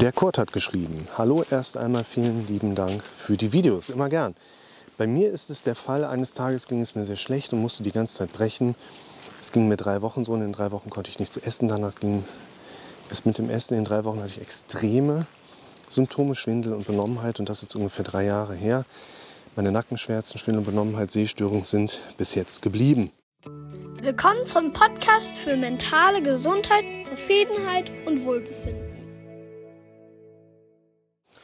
Der Kurt hat geschrieben, hallo erst einmal vielen lieben Dank für die Videos, immer gern. Bei mir ist es der Fall, eines Tages ging es mir sehr schlecht und musste die ganze Zeit brechen. Es ging mir drei Wochen so und in drei Wochen konnte ich nichts essen. Danach ging es mit dem Essen. In drei Wochen hatte ich extreme Symptome, Schwindel und Benommenheit und das ist ungefähr drei Jahre her. Meine Nackenschmerzen, Schwindel und Benommenheit, Sehstörung sind bis jetzt geblieben. Willkommen zum Podcast für mentale Gesundheit, Zufriedenheit und Wohlbefinden.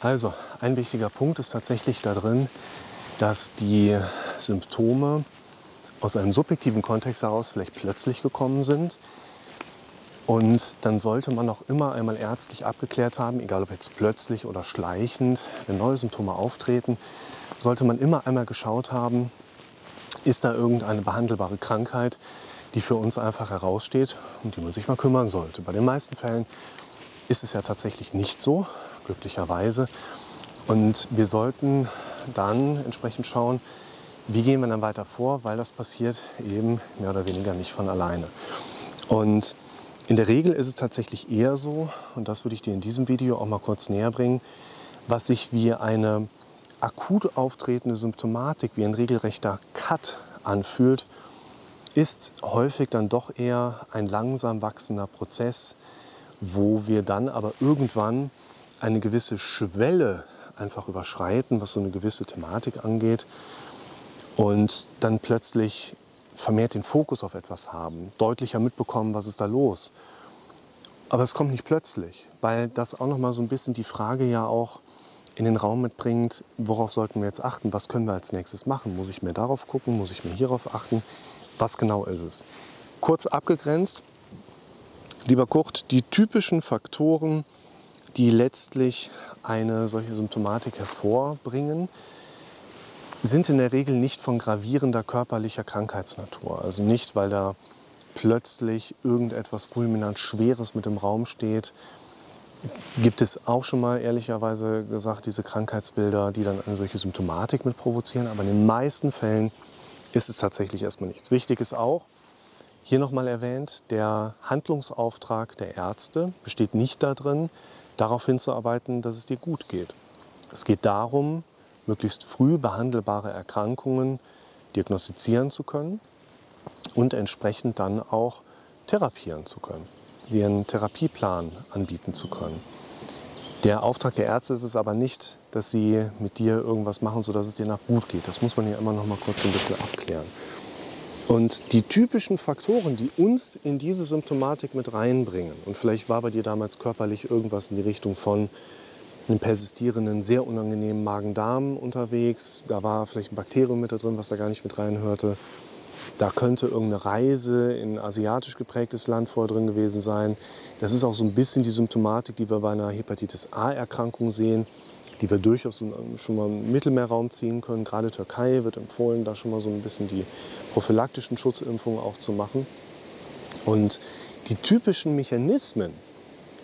Also, ein wichtiger Punkt ist tatsächlich da drin, dass die Symptome aus einem subjektiven Kontext heraus vielleicht plötzlich gekommen sind. Und dann sollte man auch immer einmal ärztlich abgeklärt haben, egal ob jetzt plötzlich oder schleichend, wenn neue Symptome auftreten, sollte man immer einmal geschaut haben, ist da irgendeine behandelbare Krankheit, die für uns einfach heraussteht und die man sich mal kümmern sollte. Bei den meisten Fällen ist es ja tatsächlich nicht so glücklicherweise. Und wir sollten dann entsprechend schauen, wie gehen wir dann weiter vor, weil das passiert eben mehr oder weniger nicht von alleine. Und in der Regel ist es tatsächlich eher so, und das würde ich dir in diesem Video auch mal kurz näher bringen, was sich wie eine akut auftretende Symptomatik, wie ein regelrechter Cut anfühlt, ist häufig dann doch eher ein langsam wachsender Prozess, wo wir dann aber irgendwann eine gewisse Schwelle einfach überschreiten, was so eine gewisse Thematik angeht und dann plötzlich vermehrt den Fokus auf etwas haben, deutlicher mitbekommen, was ist da los. Aber es kommt nicht plötzlich, weil das auch noch mal so ein bisschen die Frage ja auch in den Raum mitbringt, worauf sollten wir jetzt achten, was können wir als nächstes machen? Muss ich mir darauf gucken, muss ich mir hierauf achten? Was genau ist es? Kurz abgegrenzt, lieber Kurt, die typischen Faktoren, die letztlich eine solche Symptomatik hervorbringen, sind in der Regel nicht von gravierender körperlicher Krankheitsnatur. Also nicht, weil da plötzlich irgendetwas fulminant Schweres mit im Raum steht. Gibt es auch schon mal ehrlicherweise gesagt diese Krankheitsbilder, die dann eine solche Symptomatik mit provozieren. Aber in den meisten Fällen ist es tatsächlich erstmal nichts. Wichtig ist auch, hier nochmal erwähnt, der Handlungsauftrag der Ärzte besteht nicht darin, darauf hinzuarbeiten, dass es dir gut geht. Es geht darum, möglichst früh behandelbare Erkrankungen diagnostizieren zu können und entsprechend dann auch therapieren zu können, dir einen Therapieplan anbieten zu können. Der Auftrag der Ärzte ist es aber nicht, dass sie mit dir irgendwas machen, sodass es dir nach gut geht. Das muss man ja immer noch mal kurz ein bisschen abklären. Und die typischen Faktoren, die uns in diese Symptomatik mit reinbringen, und vielleicht war bei dir damals körperlich irgendwas in die Richtung von einem persistierenden, sehr unangenehmen Magen-Darm unterwegs, da war vielleicht ein Bakterium mit da drin, was da gar nicht mit reinhörte. Da könnte irgendeine Reise in ein asiatisch geprägtes Land vorher drin gewesen sein. Das ist auch so ein bisschen die Symptomatik, die wir bei einer Hepatitis A-Erkrankung sehen die wir durchaus schon mal im Mittelmeerraum ziehen können. Gerade Türkei wird empfohlen, da schon mal so ein bisschen die prophylaktischen Schutzimpfungen auch zu machen. Und die typischen Mechanismen,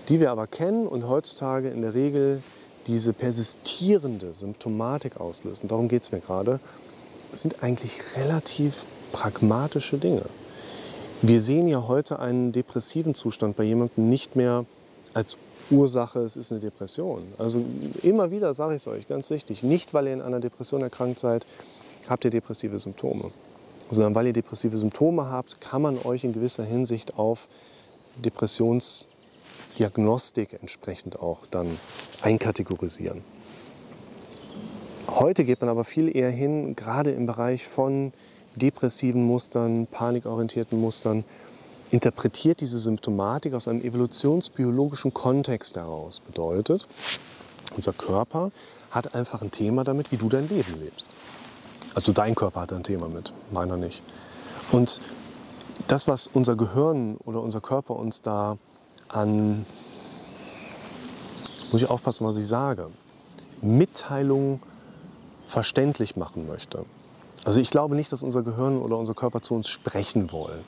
die wir aber kennen und heutzutage in der Regel diese persistierende Symptomatik auslösen, darum geht es mir gerade, sind eigentlich relativ pragmatische Dinge. Wir sehen ja heute einen depressiven Zustand bei jemandem nicht mehr als Ursache, es ist eine Depression. Also immer wieder sage ich es euch, ganz wichtig, nicht weil ihr in einer Depression erkrankt seid, habt ihr depressive Symptome. Sondern weil ihr depressive Symptome habt, kann man euch in gewisser Hinsicht auf Depressionsdiagnostik entsprechend auch dann einkategorisieren. Heute geht man aber viel eher hin, gerade im Bereich von depressiven Mustern, panikorientierten Mustern, interpretiert diese Symptomatik aus einem evolutionsbiologischen Kontext heraus. Bedeutet, unser Körper hat einfach ein Thema damit, wie du dein Leben lebst. Also dein Körper hat ein Thema mit, meiner nicht. Und das, was unser Gehirn oder unser Körper uns da an, muss ich aufpassen, was ich sage, Mitteilungen verständlich machen möchte. Also ich glaube nicht, dass unser Gehirn oder unser Körper zu uns sprechen wollen.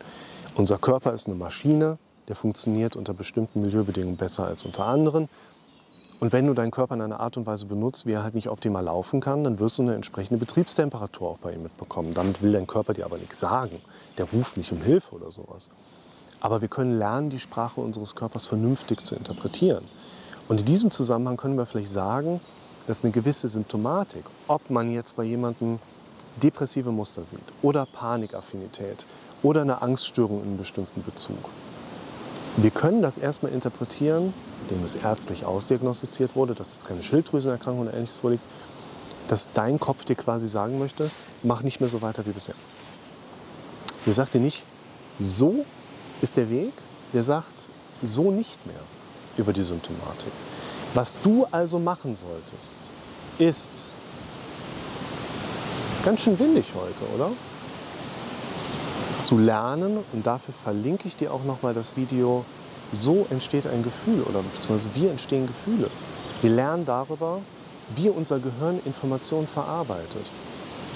Unser Körper ist eine Maschine, der funktioniert unter bestimmten Milieubedingungen besser als unter anderen. Und wenn du deinen Körper in einer Art und Weise benutzt, wie er halt nicht optimal laufen kann, dann wirst du eine entsprechende Betriebstemperatur auch bei ihm mitbekommen. Damit will dein Körper dir aber nichts sagen. Der ruft nicht um Hilfe oder sowas. Aber wir können lernen, die Sprache unseres Körpers vernünftig zu interpretieren. Und in diesem Zusammenhang können wir vielleicht sagen, dass eine gewisse Symptomatik, ob man jetzt bei jemandem depressive Muster sieht oder Panikaffinität oder eine Angststörung in einem bestimmten Bezug. Wir können das erstmal interpretieren, indem es ärztlich ausdiagnostiziert wurde, dass jetzt keine Schilddrüsenerkrankung oder ähnliches vorliegt, dass dein Kopf dir quasi sagen möchte, mach nicht mehr so weiter wie bisher. Der sagt dir nicht, so ist der Weg, der sagt, so nicht mehr über die Symptomatik. Was du also machen solltest, ist ganz schön windig heute, oder? Zu lernen und dafür verlinke ich dir auch nochmal das Video So entsteht ein Gefühl oder beziehungsweise wie entstehen Gefühle. Wir lernen darüber, wie unser Gehirn Informationen verarbeitet.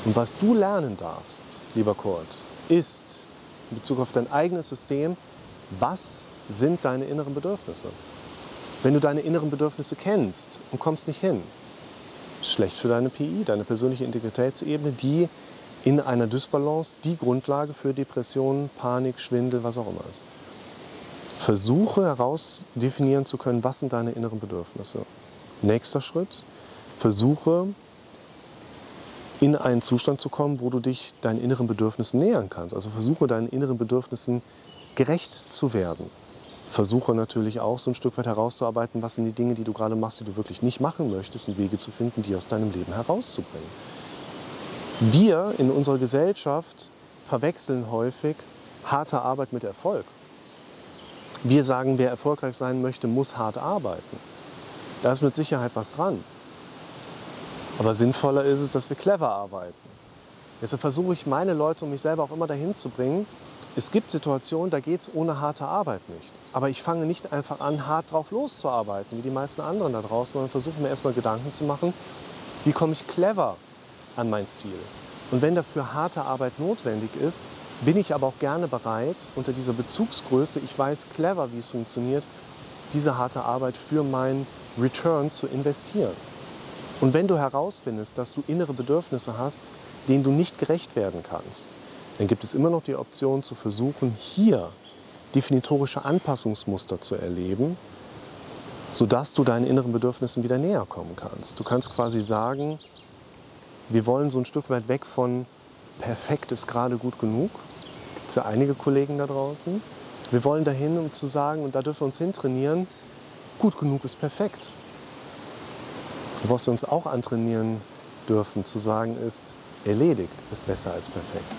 Und was du lernen darfst, lieber Kurt, ist in Bezug auf dein eigenes System, was sind deine inneren Bedürfnisse? Wenn du deine inneren Bedürfnisse kennst und kommst nicht hin, schlecht für deine PI, deine persönliche Integritätsebene, die in einer Dysbalance die Grundlage für Depressionen, Panik, Schwindel, was auch immer ist. Versuche herausdefinieren zu können, was sind deine inneren Bedürfnisse. Nächster Schritt, versuche in einen Zustand zu kommen, wo du dich deinen inneren Bedürfnissen nähern kannst. Also versuche deinen inneren Bedürfnissen gerecht zu werden. Versuche natürlich auch so ein Stück weit herauszuarbeiten, was sind die Dinge, die du gerade machst, die du wirklich nicht machen möchtest und Wege zu finden, die aus deinem Leben herauszubringen. Wir in unserer Gesellschaft verwechseln häufig harte Arbeit mit Erfolg. Wir sagen, wer erfolgreich sein möchte, muss hart arbeiten. Da ist mit Sicherheit was dran. Aber sinnvoller ist es, dass wir clever arbeiten. Deshalb versuche ich meine Leute und mich selber auch immer dahin zu bringen, es gibt Situationen, da geht es ohne harte Arbeit nicht. Aber ich fange nicht einfach an, hart drauf loszuarbeiten, wie die meisten anderen da draußen, sondern versuche mir erstmal Gedanken zu machen, wie komme ich clever an mein Ziel. Und wenn dafür harte Arbeit notwendig ist, bin ich aber auch gerne bereit, unter dieser Bezugsgröße, ich weiß clever, wie es funktioniert, diese harte Arbeit für meinen Return zu investieren. Und wenn du herausfindest, dass du innere Bedürfnisse hast, denen du nicht gerecht werden kannst, dann gibt es immer noch die Option zu versuchen, hier definitorische Anpassungsmuster zu erleben, sodass du deinen inneren Bedürfnissen wieder näher kommen kannst. Du kannst quasi sagen, wir wollen so ein Stück weit weg von perfekt ist gerade gut genug. Gibt es ja einige Kollegen da draußen. Wir wollen dahin, um zu sagen, und da dürfen wir uns hintrainieren, gut genug ist perfekt. Was wir uns auch antrainieren dürfen, zu sagen ist, erledigt ist besser als perfekt.